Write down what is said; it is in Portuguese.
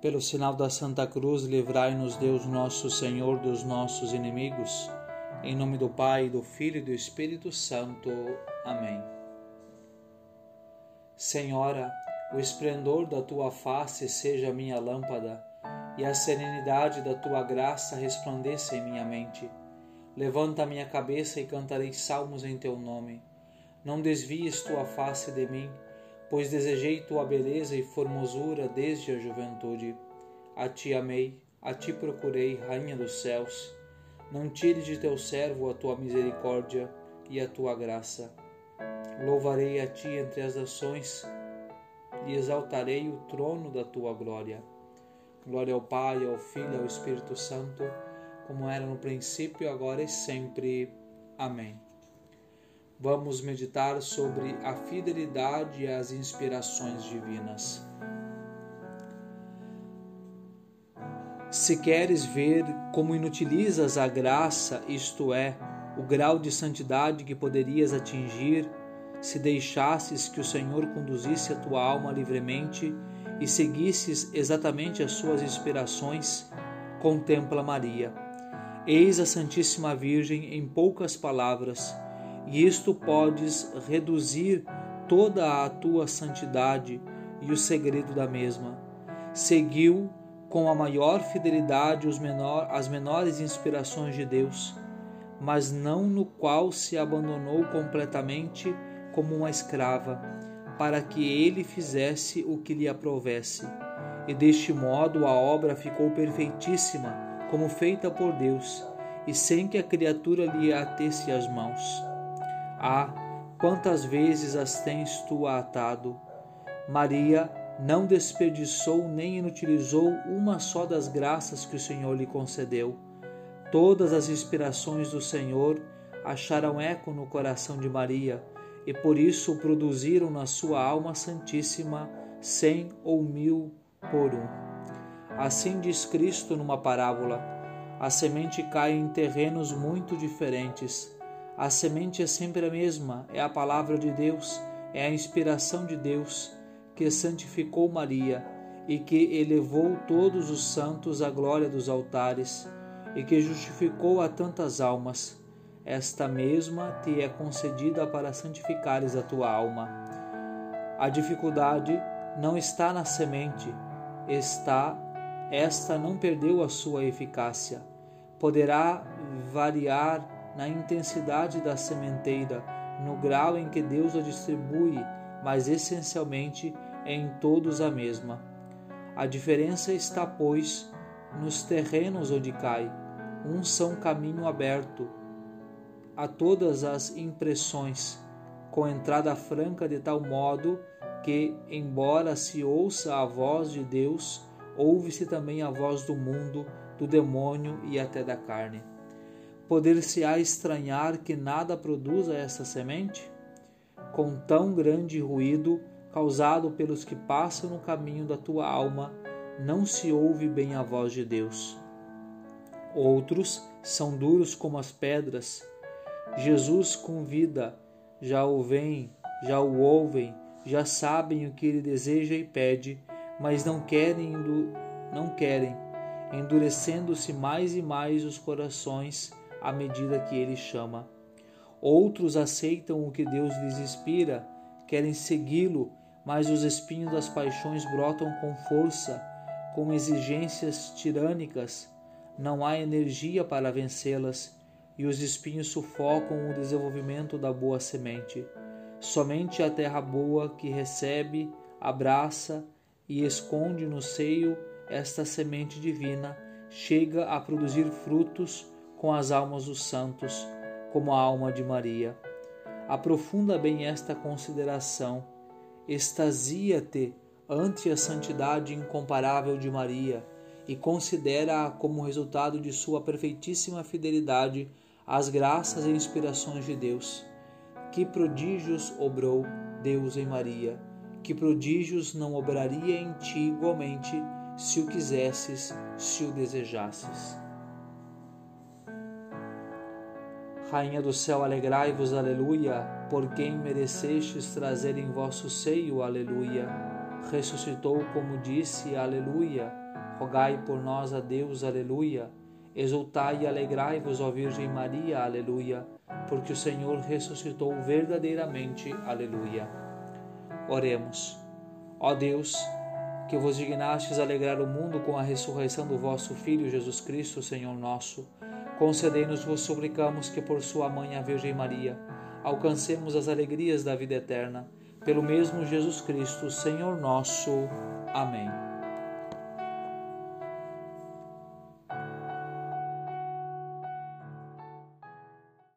Pelo sinal da Santa Cruz, livrai-nos Deus nosso Senhor dos nossos inimigos. Em nome do Pai, do Filho e do Espírito Santo. Amém. Senhora, o esplendor da tua face seja minha lâmpada, e a serenidade da tua graça resplandeça em minha mente. Levanta a minha cabeça e cantarei salmos em teu nome. Não desvies tua face de mim pois desejei tua beleza e formosura desde a juventude. A ti amei, a ti procurei, Rainha dos céus. Não tire de teu servo a tua misericórdia e a tua graça. Louvarei a ti entre as nações e exaltarei o trono da tua glória. Glória ao Pai, ao Filho e ao Espírito Santo, como era no princípio, agora e sempre. Amém vamos meditar sobre a fidelidade às inspirações divinas. Se queres ver como inutilizas a graça, isto é, o grau de santidade que poderias atingir se deixasses que o Senhor conduzisse a tua alma livremente e seguisses exatamente as suas inspirações, contempla Maria. Eis a Santíssima Virgem em poucas palavras e isto podes reduzir toda a tua santidade e o segredo da mesma. Seguiu com a maior fidelidade menor, as menores inspirações de Deus, mas não no qual se abandonou completamente como uma escrava, para que ele fizesse o que lhe aprovesse. E deste modo a obra ficou perfeitíssima, como feita por Deus, e sem que a criatura lhe atesse as mãos. Ah, quantas vezes as tens tu atado? Maria não desperdiçou nem inutilizou uma só das graças que o Senhor lhe concedeu. Todas as inspirações do Senhor acharam eco no coração de Maria e por isso produziram na sua alma santíssima cem ou mil por um. Assim diz Cristo numa parábola: a semente cai em terrenos muito diferentes a semente é sempre a mesma, é a palavra de Deus, é a inspiração de Deus que santificou Maria e que elevou todos os santos à glória dos altares e que justificou a tantas almas. Esta mesma te é concedida para santificares a tua alma. A dificuldade não está na semente, está esta não perdeu a sua eficácia. Poderá variar na intensidade da sementeira, no grau em que Deus a distribui, mas essencialmente é em todos a mesma. A diferença está, pois, nos terrenos onde cai. Uns são caminho aberto a todas as impressões, com entrada franca de tal modo que, embora se ouça a voz de Deus, ouve-se também a voz do mundo, do demônio e até da carne. Poder-se-á estranhar que nada produza essa semente? Com tão grande ruído causado pelos que passam no caminho da tua alma, não se ouve bem a voz de Deus. Outros são duros como as pedras. Jesus convida, já o veem, já o ouvem, já sabem o que ele deseja e pede, mas não querem, não querem, endurecendo-se mais e mais os corações à medida que ele chama. Outros aceitam o que Deus lhes inspira, querem segui-lo, mas os espinhos das paixões brotam com força, com exigências tirânicas. Não há energia para vencê-las e os espinhos sufocam o desenvolvimento da boa semente. Somente a terra boa que recebe, abraça e esconde no seio esta semente divina chega a produzir frutos com as almas dos santos, como a alma de Maria. Aprofunda bem esta consideração. Extasia-te ante a santidade incomparável de Maria e considera-a como resultado de sua perfeitíssima fidelidade às graças e inspirações de Deus. Que prodígios obrou Deus em Maria, que prodígios não obraria em ti igualmente, se o quisesses, se o desejasses. Rainha do céu, alegrai-vos, aleluia, por quem merecestes trazer em vosso seio, aleluia. Ressuscitou, como disse, aleluia. Rogai por nós a Deus, aleluia. Exultai e alegrai-vos, ó Virgem Maria, aleluia, porque o Senhor ressuscitou verdadeiramente, aleluia. Oremos. Ó Deus, que vos dignastes alegrar o mundo com a ressurreição do vosso Filho Jesus Cristo, Senhor nosso, concedei-nos, vos suplicamos, que por sua mãe, a Virgem Maria, alcancemos as alegrias da vida eterna. Pelo mesmo Jesus Cristo, Senhor nosso. Amém.